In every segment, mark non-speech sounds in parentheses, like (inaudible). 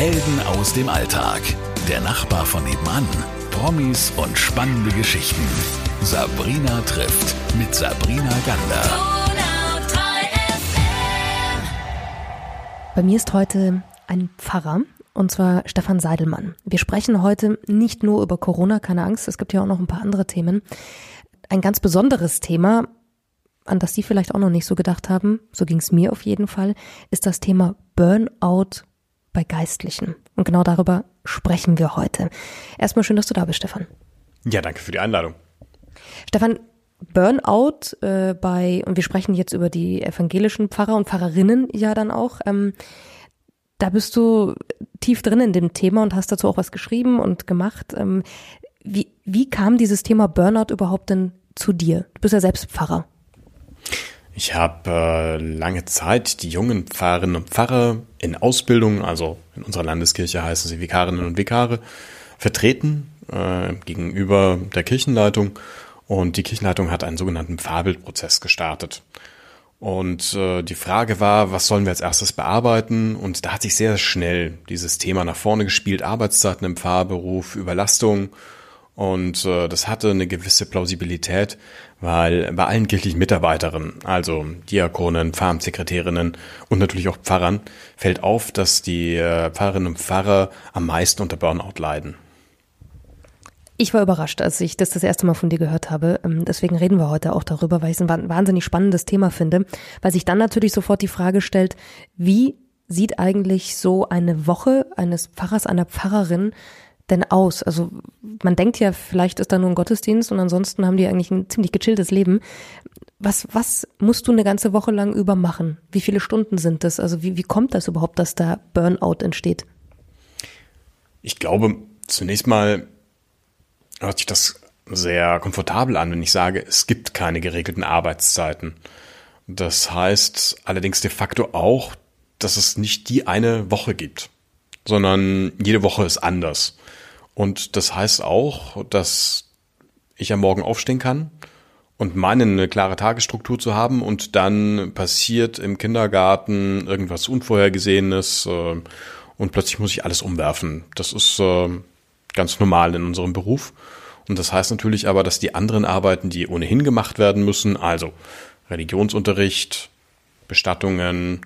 Helden aus dem Alltag. Der Nachbar von nebenan. Promis und spannende Geschichten. Sabrina trifft mit Sabrina Gander. Bei mir ist heute ein Pfarrer und zwar Stefan Seidelmann. Wir sprechen heute nicht nur über Corona, keine Angst, es gibt ja auch noch ein paar andere Themen. Ein ganz besonderes Thema, an das Sie vielleicht auch noch nicht so gedacht haben, so ging es mir auf jeden Fall, ist das Thema Burnout bei Geistlichen. Und genau darüber sprechen wir heute. Erstmal schön, dass du da bist, Stefan. Ja, danke für die Einladung. Stefan, Burnout äh, bei, und wir sprechen jetzt über die evangelischen Pfarrer und Pfarrerinnen ja dann auch. Ähm, da bist du tief drin in dem Thema und hast dazu auch was geschrieben und gemacht. Ähm, wie, wie kam dieses Thema Burnout überhaupt denn zu dir? Du bist ja selbst Pfarrer. Ich habe äh, lange Zeit die jungen Pfarrerinnen und Pfarrer in Ausbildung, also in unserer Landeskirche heißen sie Vikarinnen und Vikare, vertreten äh, gegenüber der Kirchenleitung. Und die Kirchenleitung hat einen sogenannten Pfarrbildprozess gestartet. Und äh, die Frage war, was sollen wir als erstes bearbeiten? Und da hat sich sehr schnell dieses Thema nach vorne gespielt, Arbeitszeiten im Pfarrberuf, Überlastung. Und äh, das hatte eine gewisse Plausibilität, weil bei allen kirchlichen Mitarbeiterinnen, also Diakonen, Pfarramtssekretärinnen und natürlich auch Pfarrern, fällt auf, dass die äh, Pfarrerinnen und Pfarrer am meisten unter Burnout leiden. Ich war überrascht, als ich das das erste Mal von dir gehört habe. Ähm, deswegen reden wir heute auch darüber, weil ich es ein wahnsinnig spannendes Thema finde, weil sich dann natürlich sofort die Frage stellt, wie sieht eigentlich so eine Woche eines Pfarrers, einer Pfarrerin denn aus? Also man denkt ja, vielleicht ist da nur ein Gottesdienst und ansonsten haben die eigentlich ein ziemlich gechilltes Leben. Was, was musst du eine ganze Woche lang über machen? Wie viele Stunden sind das? Also wie, wie kommt das überhaupt, dass da Burnout entsteht? Ich glaube, zunächst mal hört sich das sehr komfortabel an, wenn ich sage, es gibt keine geregelten Arbeitszeiten. Das heißt allerdings de facto auch, dass es nicht die eine Woche gibt, sondern jede Woche ist anders. Und das heißt auch, dass ich am Morgen aufstehen kann und meine eine klare Tagesstruktur zu haben und dann passiert im Kindergarten irgendwas Unvorhergesehenes äh, und plötzlich muss ich alles umwerfen. Das ist äh, ganz normal in unserem Beruf. Und das heißt natürlich aber, dass die anderen Arbeiten, die ohnehin gemacht werden müssen, also Religionsunterricht, Bestattungen,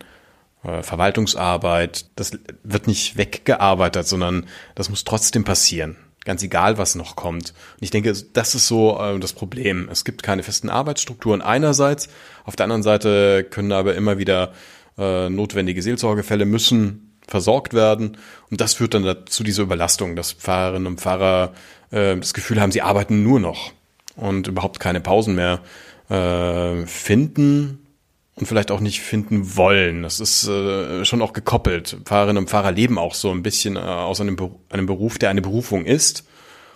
Verwaltungsarbeit, das wird nicht weggearbeitet, sondern das muss trotzdem passieren. Ganz egal, was noch kommt. Und ich denke, das ist so äh, das Problem. Es gibt keine festen Arbeitsstrukturen einerseits. Auf der anderen Seite können aber immer wieder äh, notwendige Seelsorgefälle müssen versorgt werden. Und das führt dann dazu diese Überlastung, dass Pfarrerinnen und Pfarrer äh, das Gefühl haben, sie arbeiten nur noch und überhaupt keine Pausen mehr äh, finden und vielleicht auch nicht finden wollen. Das ist äh, schon auch gekoppelt. Pfarrerinnen und Pfarrer leben auch so ein bisschen äh, aus einem, Be einem Beruf, der eine Berufung ist.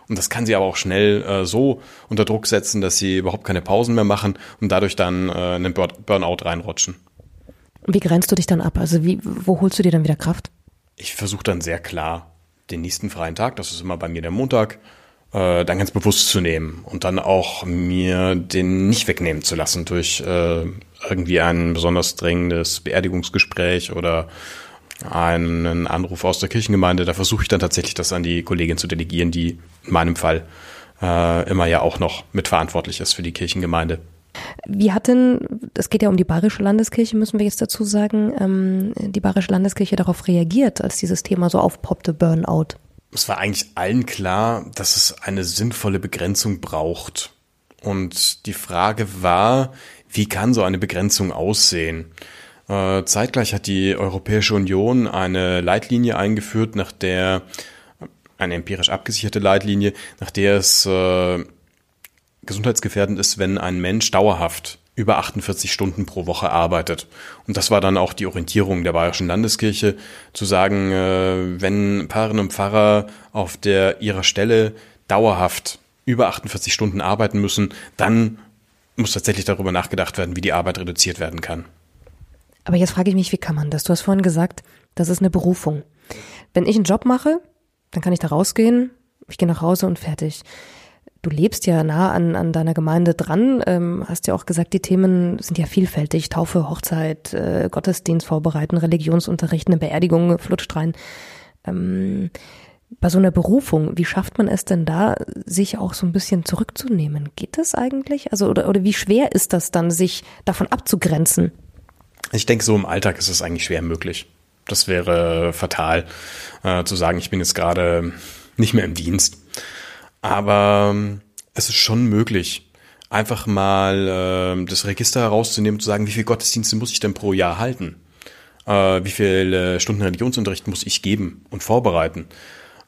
Und das kann sie aber auch schnell äh, so unter Druck setzen, dass sie überhaupt keine Pausen mehr machen und dadurch dann äh, in den Burnout reinrutschen. Wie grenzt du dich dann ab? Also wie, wo holst du dir dann wieder Kraft? Ich versuche dann sehr klar den nächsten freien Tag, das ist immer bei mir der Montag, äh, dann ganz bewusst zu nehmen und dann auch mir den nicht wegnehmen zu lassen durch äh, irgendwie ein besonders dringendes Beerdigungsgespräch oder einen Anruf aus der Kirchengemeinde. Da versuche ich dann tatsächlich das an die Kollegin zu delegieren, die in meinem Fall äh, immer ja auch noch mitverantwortlich ist für die Kirchengemeinde. Wie hat denn, es geht ja um die Bayerische Landeskirche, müssen wir jetzt dazu sagen, ähm, die Bayerische Landeskirche darauf reagiert, als dieses Thema so aufpoppte, Burnout? Es war eigentlich allen klar, dass es eine sinnvolle Begrenzung braucht. Und die Frage war, wie kann so eine Begrenzung aussehen? Äh, zeitgleich hat die Europäische Union eine Leitlinie eingeführt, nach der eine empirisch abgesicherte Leitlinie, nach der es äh, gesundheitsgefährdend ist, wenn ein Mensch dauerhaft über 48 Stunden pro Woche arbeitet. Und das war dann auch die Orientierung der Bayerischen Landeskirche, zu sagen, äh, wenn Pfarrerinnen und Pfarrer auf der ihrer Stelle dauerhaft über 48 Stunden arbeiten müssen, dann muss tatsächlich darüber nachgedacht werden, wie die Arbeit reduziert werden kann. Aber jetzt frage ich mich, wie kann man das? Du hast vorhin gesagt, das ist eine Berufung. Wenn ich einen Job mache, dann kann ich da rausgehen, ich gehe nach Hause und fertig. Du lebst ja nah an, an deiner Gemeinde dran, ähm, hast ja auch gesagt, die Themen sind ja vielfältig. Taufe, Hochzeit, äh, Gottesdienst vorbereiten, Religionsunterricht, eine Beerdigung flutscht rein. Ähm, bei so einer Berufung, wie schafft man es denn da, sich auch so ein bisschen zurückzunehmen? Geht das eigentlich? Also, oder, oder wie schwer ist das dann, sich davon abzugrenzen? Ich denke, so im Alltag ist es eigentlich schwer möglich. Das wäre fatal, äh, zu sagen, ich bin jetzt gerade nicht mehr im Dienst. Aber ähm, es ist schon möglich, einfach mal äh, das Register herauszunehmen zu sagen, wie viele Gottesdienste muss ich denn pro Jahr halten? Äh, wie viele Stunden Religionsunterricht muss ich geben und vorbereiten?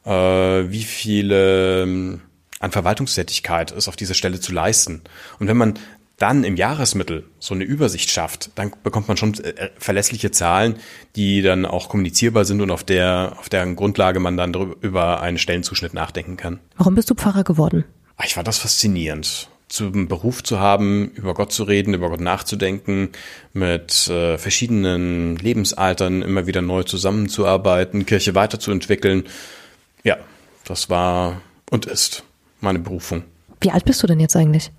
Äh, wie viele ähm, an Verwaltungstätigkeit ist auf dieser Stelle zu leisten? Und wenn man dann im Jahresmittel so eine Übersicht schafft, dann bekommt man schon äh, verlässliche Zahlen, die dann auch kommunizierbar sind und auf der, auf deren Grundlage man dann über einen Stellenzuschnitt nachdenken kann. Warum bist du Pfarrer geworden? Ah, ich war das faszinierend zum Beruf zu haben, über Gott zu reden, über Gott nachzudenken, mit äh, verschiedenen Lebensaltern immer wieder neu zusammenzuarbeiten, Kirche weiterzuentwickeln. Ja, das war und ist meine Berufung. Wie alt bist du denn jetzt eigentlich?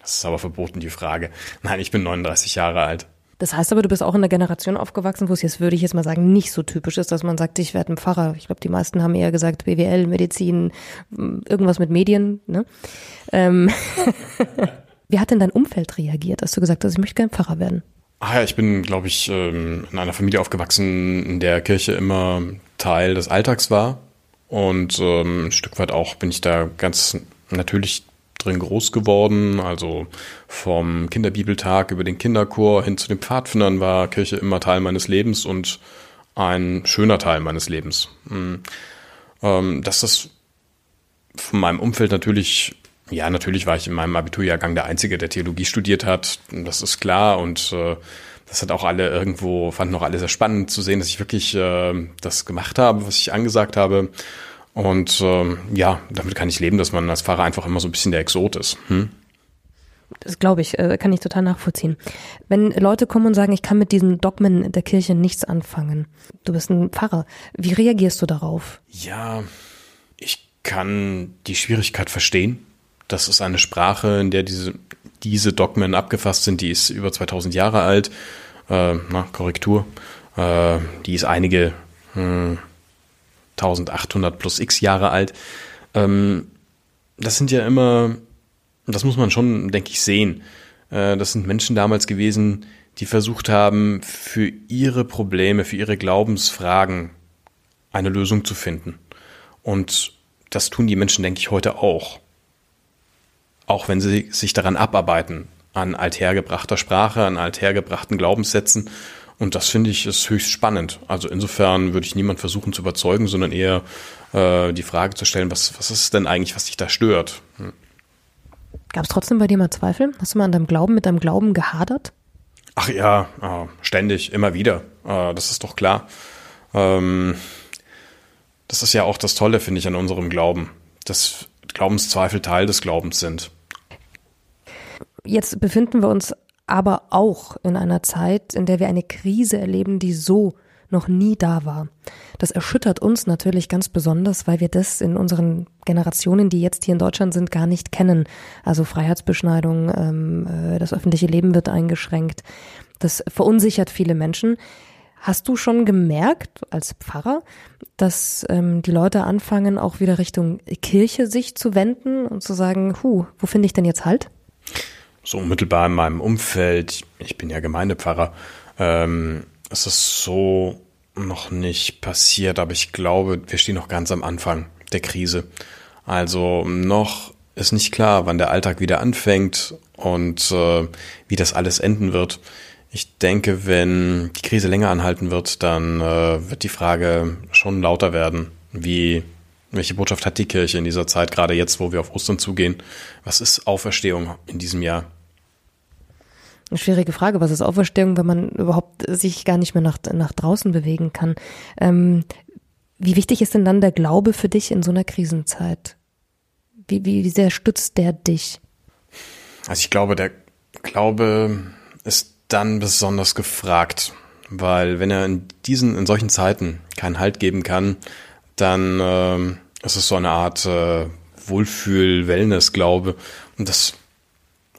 Das ist aber verboten, die Frage. Nein, ich bin 39 Jahre alt. Das heißt aber, du bist auch in einer Generation aufgewachsen, wo es jetzt, würde ich jetzt mal sagen, nicht so typisch ist, dass man sagt, ich werde ein Pfarrer. Ich glaube, die meisten haben eher gesagt BWL, Medizin, irgendwas mit Medien. Ne? Ähm (laughs) Wie hat denn dein Umfeld reagiert, als du gesagt hast, ich möchte gerne Pfarrer werden? Ah ja, ich bin, glaube ich, ähm, in einer Familie aufgewachsen, in der Kirche immer Teil des Alltags war. Und ähm, ein Stück weit auch bin ich da ganz natürlich drin groß geworden. Also vom Kinderbibeltag über den Kinderchor hin zu den Pfadfindern war Kirche immer Teil meines Lebens und ein schöner Teil meines Lebens. Hm. Ähm, dass das von meinem Umfeld natürlich, ja, natürlich war ich in meinem Abiturjahrgang der Einzige, der Theologie studiert hat. Das ist klar und äh, das hat auch alle irgendwo, fanden auch alle sehr spannend zu sehen, dass ich wirklich äh, das gemacht habe, was ich angesagt habe. Und ähm, ja, damit kann ich leben, dass man als Fahrer einfach immer so ein bisschen der Exot ist. Hm? Das glaube ich, äh, kann ich total nachvollziehen. Wenn Leute kommen und sagen, ich kann mit diesen Dogmen der Kirche nichts anfangen, du bist ein Pfarrer, wie reagierst du darauf? Ja, ich kann die Schwierigkeit verstehen. Das ist eine Sprache, in der diese, diese Dogmen abgefasst sind, die ist über 2000 Jahre alt. Äh, na, Korrektur. Äh, die ist einige hm, 1800 plus x Jahre alt. Ähm, das sind ja immer, das muss man schon, denke ich, sehen. Äh, das sind Menschen damals gewesen, die versucht haben, für ihre Probleme, für ihre Glaubensfragen eine Lösung zu finden. Und das tun die Menschen, denke ich, heute auch. Auch wenn sie sich daran abarbeiten, an althergebrachter Sprache, an althergebrachten Glaubenssätzen und das finde ich ist höchst spannend. Also insofern würde ich niemand versuchen zu überzeugen, sondern eher äh, die Frage zu stellen, was, was ist denn eigentlich, was dich da stört? Hm. Gab es trotzdem bei dir mal Zweifel? Hast du mal an deinem Glauben, mit deinem Glauben gehadert? Ach ja, äh, ständig, immer wieder. Äh, das ist doch klar. Ähm, das ist ja auch das Tolle, finde ich, an unserem Glauben, dass Glaubenszweifel Teil des Glaubens sind. Jetzt befinden wir uns aber auch in einer Zeit, in der wir eine Krise erleben, die so noch nie da war. Das erschüttert uns natürlich ganz besonders, weil wir das in unseren Generationen, die jetzt hier in Deutschland sind, gar nicht kennen. Also Freiheitsbeschneidung, ähm, äh, das öffentliche Leben wird eingeschränkt. Das verunsichert viele Menschen. Hast du schon gemerkt als Pfarrer, dass ähm, die Leute anfangen, auch wieder Richtung Kirche sich zu wenden und zu sagen, hu, wo finde ich denn jetzt Halt? So unmittelbar in meinem Umfeld, ich bin ja Gemeindepfarrer, ähm, ist es so noch nicht passiert, aber ich glaube, wir stehen noch ganz am Anfang der Krise. Also noch ist nicht klar, wann der Alltag wieder anfängt und äh, wie das alles enden wird. Ich denke, wenn die Krise länger anhalten wird, dann äh, wird die Frage schon lauter werden, wie welche Botschaft hat die Kirche in dieser Zeit, gerade jetzt, wo wir auf Ostern zugehen? Was ist Auferstehung in diesem Jahr? Eine schwierige Frage. Was ist Auferstehung, wenn man überhaupt sich gar nicht mehr nach, nach draußen bewegen kann? Ähm, wie wichtig ist denn dann der Glaube für dich in so einer Krisenzeit? Wie, wie, wie sehr stützt der dich? Also ich glaube, der Glaube ist dann besonders gefragt, weil wenn er in diesen, in solchen Zeiten keinen Halt geben kann, dann äh, ist es so eine Art äh, Wohlfühl-Wellness-Glaube. Und das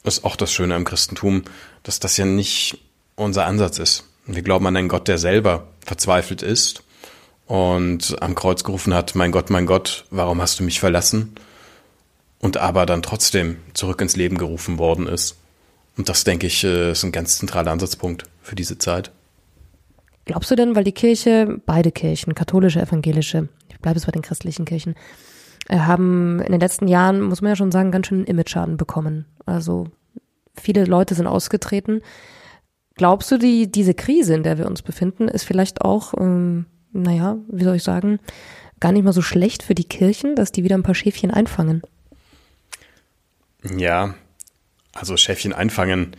ist auch das Schöne am Christentum, dass das ja nicht unser Ansatz ist. Wir glauben an einen Gott, der selber verzweifelt ist und am Kreuz gerufen hat, mein Gott, mein Gott, warum hast du mich verlassen? Und aber dann trotzdem zurück ins Leben gerufen worden ist. Und das, denke ich, äh, ist ein ganz zentraler Ansatzpunkt für diese Zeit. Glaubst du denn, weil die Kirche, beide Kirchen, katholische, evangelische, ich bleibe es bei den christlichen Kirchen, haben in den letzten Jahren, muss man ja schon sagen, ganz schön Image-Schaden bekommen. Also viele Leute sind ausgetreten. Glaubst du, die, diese Krise, in der wir uns befinden, ist vielleicht auch, ähm, naja, wie soll ich sagen, gar nicht mal so schlecht für die Kirchen, dass die wieder ein paar Schäfchen einfangen? Ja, also Schäfchen einfangen,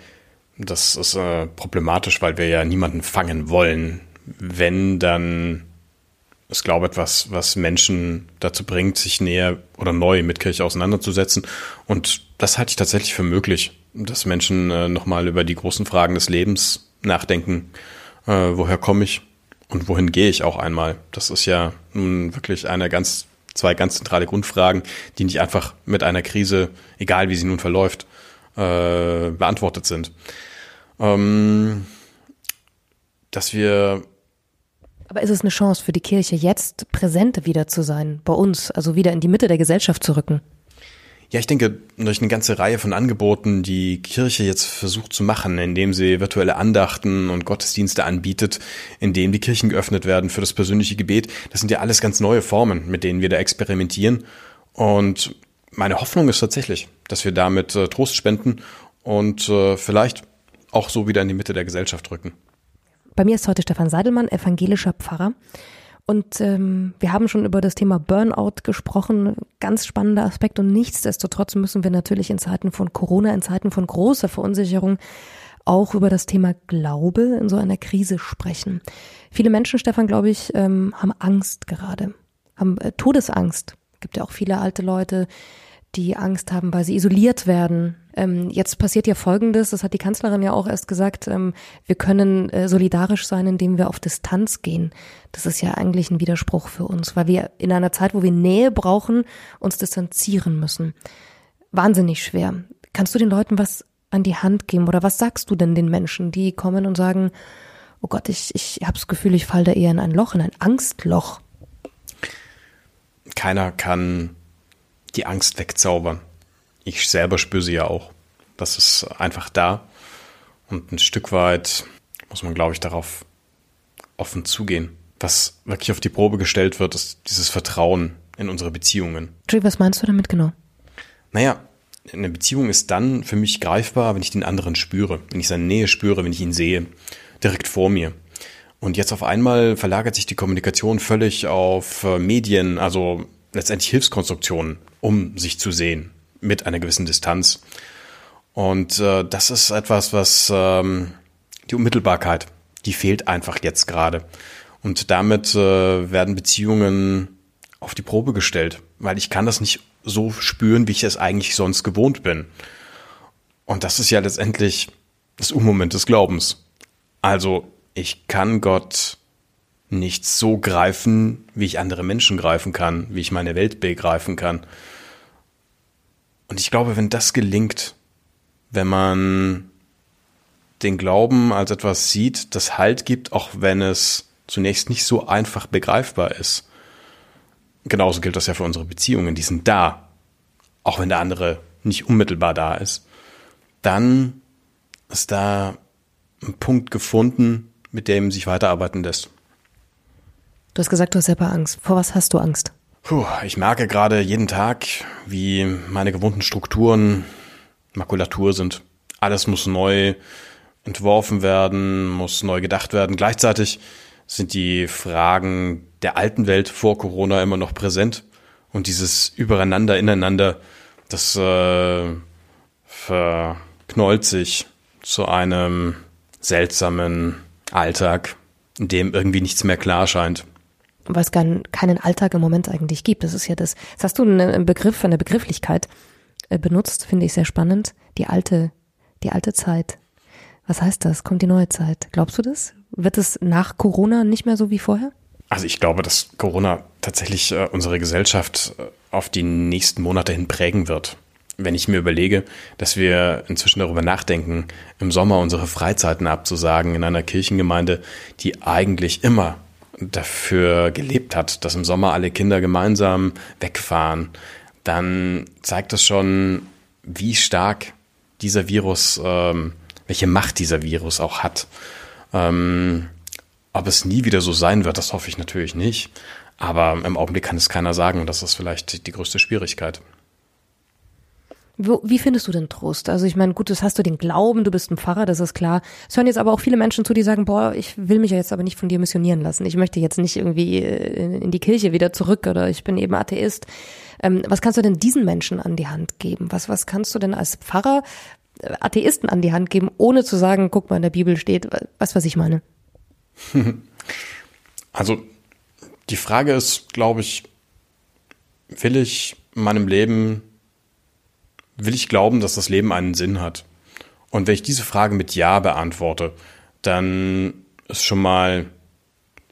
das ist äh, problematisch, weil wir ja niemanden fangen wollen. Wenn, dann ist, glaube ich, etwas, was Menschen dazu bringt, sich näher oder neu mit Kirche auseinanderzusetzen. Und das halte ich tatsächlich für möglich, dass Menschen äh, nochmal über die großen Fragen des Lebens nachdenken. Äh, woher komme ich und wohin gehe ich auch einmal? Das ist ja nun wirklich eine ganz zwei ganz zentrale Grundfragen, die nicht einfach mit einer Krise, egal wie sie nun verläuft, äh, beantwortet sind. Ähm, dass wir aber ist es eine Chance für die Kirche, jetzt präsenter wieder zu sein, bei uns, also wieder in die Mitte der Gesellschaft zu rücken? Ja, ich denke, durch eine ganze Reihe von Angeboten, die Kirche jetzt versucht zu machen, indem sie virtuelle Andachten und Gottesdienste anbietet, indem die Kirchen geöffnet werden für das persönliche Gebet, das sind ja alles ganz neue Formen, mit denen wir da experimentieren. Und meine Hoffnung ist tatsächlich, dass wir damit äh, Trost spenden und äh, vielleicht auch so wieder in die Mitte der Gesellschaft rücken. Bei mir ist heute Stefan Seidelmann, evangelischer Pfarrer. Und ähm, wir haben schon über das Thema Burnout gesprochen, ganz spannender Aspekt. Und nichtsdestotrotz müssen wir natürlich in Zeiten von Corona, in Zeiten von großer Verunsicherung auch über das Thema Glaube in so einer Krise sprechen. Viele Menschen, Stefan, glaube ich, ähm, haben Angst gerade, haben äh, Todesangst. Es gibt ja auch viele alte Leute, die Angst haben, weil sie isoliert werden. Ähm, jetzt passiert ja Folgendes, das hat die Kanzlerin ja auch erst gesagt, ähm, wir können äh, solidarisch sein, indem wir auf Distanz gehen. Das ist ja eigentlich ein Widerspruch für uns, weil wir in einer Zeit, wo wir Nähe brauchen, uns distanzieren müssen. Wahnsinnig schwer. Kannst du den Leuten was an die Hand geben oder was sagst du denn den Menschen, die kommen und sagen, oh Gott, ich, ich habe das Gefühl, ich falle da eher in ein Loch, in ein Angstloch? Keiner kann die Angst wegzaubern. Ich selber spüre sie ja auch. Das ist einfach da. Und ein Stück weit muss man, glaube ich, darauf offen zugehen. Was wirklich auf die Probe gestellt wird, ist dieses Vertrauen in unsere Beziehungen. Was meinst du damit genau? Naja, eine Beziehung ist dann für mich greifbar, wenn ich den anderen spüre, wenn ich seine Nähe spüre, wenn ich ihn sehe, direkt vor mir. Und jetzt auf einmal verlagert sich die Kommunikation völlig auf äh, Medien, also letztendlich Hilfskonstruktionen, um sich zu sehen mit einer gewissen Distanz. Und äh, das ist etwas, was ähm, die Unmittelbarkeit, die fehlt einfach jetzt gerade. Und damit äh, werden Beziehungen auf die Probe gestellt, weil ich kann das nicht so spüren, wie ich es eigentlich sonst gewohnt bin. Und das ist ja letztendlich das Unmoment des Glaubens. Also ich kann Gott nicht so greifen, wie ich andere Menschen greifen kann, wie ich meine Welt begreifen kann. Und ich glaube, wenn das gelingt, wenn man den Glauben als etwas sieht, das Halt gibt, auch wenn es zunächst nicht so einfach begreifbar ist. Genauso gilt das ja für unsere Beziehungen, die sind da, auch wenn der andere nicht unmittelbar da ist. Dann ist da ein Punkt gefunden, mit dem sich weiterarbeiten lässt. Du hast gesagt, du hast selber Angst. Vor was hast du Angst? Puh, ich merke gerade jeden Tag, wie meine gewohnten Strukturen Makulatur sind. Alles muss neu entworfen werden, muss neu gedacht werden. Gleichzeitig sind die Fragen der alten Welt vor Corona immer noch präsent. Und dieses Übereinander, Ineinander, das äh, verknollt sich zu einem seltsamen Alltag, in dem irgendwie nichts mehr klar scheint weil es keinen Alltag im Moment eigentlich gibt. Das ist ja das. Jetzt hast du einen Begriff, eine Begrifflichkeit äh, benutzt, finde ich sehr spannend. Die alte, die alte Zeit. Was heißt das? Kommt die neue Zeit? Glaubst du das? Wird es nach Corona nicht mehr so wie vorher? Also ich glaube, dass Corona tatsächlich äh, unsere Gesellschaft äh, auf die nächsten Monate hin prägen wird. Wenn ich mir überlege, dass wir inzwischen darüber nachdenken, im Sommer unsere Freizeiten abzusagen in einer Kirchengemeinde, die eigentlich immer dafür gelebt hat, dass im Sommer alle Kinder gemeinsam wegfahren, dann zeigt das schon, wie stark dieser Virus, ähm, welche Macht dieser Virus auch hat. Ähm, ob es nie wieder so sein wird, das hoffe ich natürlich nicht. Aber im Augenblick kann es keiner sagen und das ist vielleicht die größte Schwierigkeit. Wo, wie findest du denn Trost? Also ich meine, gut, das hast du den Glauben, du bist ein Pfarrer, das ist klar. Es hören jetzt aber auch viele Menschen zu, die sagen, boah, ich will mich ja jetzt aber nicht von dir missionieren lassen. Ich möchte jetzt nicht irgendwie äh, in die Kirche wieder zurück oder ich bin eben Atheist. Ähm, was kannst du denn diesen Menschen an die Hand geben? Was, was kannst du denn als Pfarrer äh, Atheisten an die Hand geben, ohne zu sagen, guck mal, in der Bibel steht, was, was ich meine? (laughs) Also die Frage ist, glaube ich, will ich in meinem Leben will ich glauben, dass das Leben einen Sinn hat? Und wenn ich diese Frage mit Ja beantworte, dann ist schon mal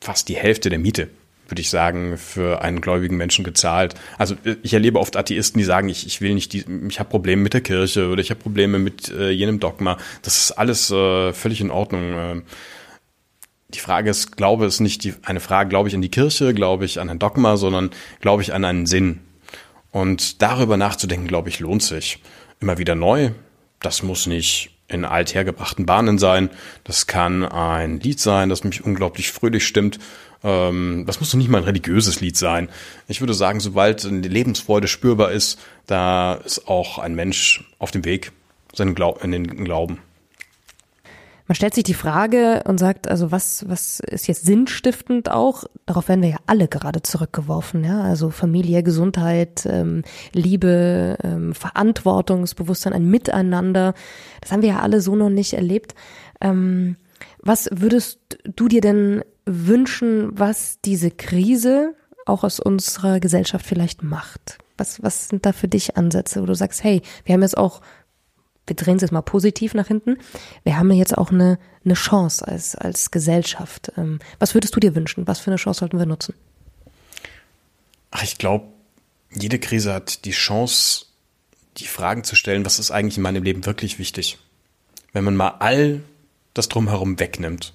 fast die Hälfte der Miete, würde ich sagen, für einen gläubigen Menschen gezahlt. Also ich erlebe oft Atheisten, die sagen, ich, ich will nicht, die, ich habe Probleme mit der Kirche oder ich habe Probleme mit äh, jenem Dogma. Das ist alles äh, völlig in Ordnung. Äh, die Frage ist, glaube ist nicht die, eine Frage, glaube ich an die Kirche, glaube ich an ein Dogma, sondern glaube ich an einen Sinn. Und darüber nachzudenken, glaube ich, lohnt sich. Immer wieder neu. Das muss nicht in althergebrachten Bahnen sein. Das kann ein Lied sein, das mich unglaublich fröhlich stimmt. Ähm, das muss doch nicht mal ein religiöses Lied sein. Ich würde sagen, sobald die Lebensfreude spürbar ist, da ist auch ein Mensch auf dem Weg seinen Glaub in den Glauben. Man stellt sich die Frage und sagt, also was, was ist jetzt sinnstiftend auch? Darauf werden wir ja alle gerade zurückgeworfen, ja. Also Familie, Gesundheit, ähm, Liebe, ähm, Verantwortungsbewusstsein, ein Miteinander. Das haben wir ja alle so noch nicht erlebt. Ähm, was würdest du dir denn wünschen, was diese Krise auch aus unserer Gesellschaft vielleicht macht? Was, was sind da für dich Ansätze, wo du sagst, hey, wir haben jetzt auch wir drehen es jetzt mal positiv nach hinten. Wir haben jetzt auch eine, eine Chance als, als Gesellschaft. Ähm, was würdest du dir wünschen? Was für eine Chance sollten wir nutzen? Ach, ich glaube, jede Krise hat die Chance, die Fragen zu stellen, was ist eigentlich in meinem Leben wirklich wichtig? Wenn man mal all das drumherum wegnimmt,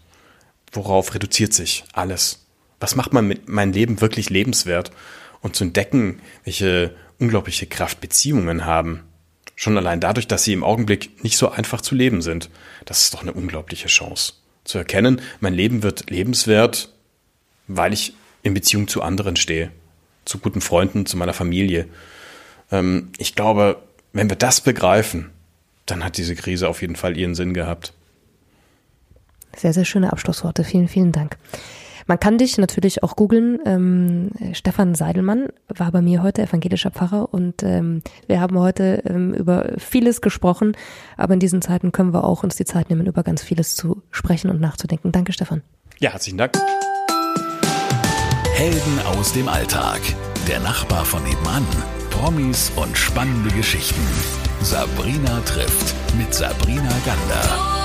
worauf reduziert sich alles? Was macht man mit meinem Leben wirklich lebenswert? Und zu entdecken, welche unglaubliche Kraft Beziehungen haben, Schon allein dadurch, dass sie im Augenblick nicht so einfach zu leben sind. Das ist doch eine unglaubliche Chance. Zu erkennen, mein Leben wird lebenswert, weil ich in Beziehung zu anderen stehe. Zu guten Freunden, zu meiner Familie. Ähm, ich glaube, wenn wir das begreifen, dann hat diese Krise auf jeden Fall ihren Sinn gehabt. Sehr, sehr schöne Abschlussworte. Vielen, vielen Dank. Man kann dich natürlich auch googeln. Ähm, Stefan Seidelmann war bei mir heute evangelischer Pfarrer und ähm, wir haben heute ähm, über vieles gesprochen, aber in diesen Zeiten können wir auch uns die Zeit nehmen, über ganz vieles zu sprechen und nachzudenken. Danke, Stefan. Ja, herzlichen Dank. Helden aus dem Alltag. Der Nachbar von nebenan. Promis und spannende Geschichten. Sabrina trifft mit Sabrina Gander.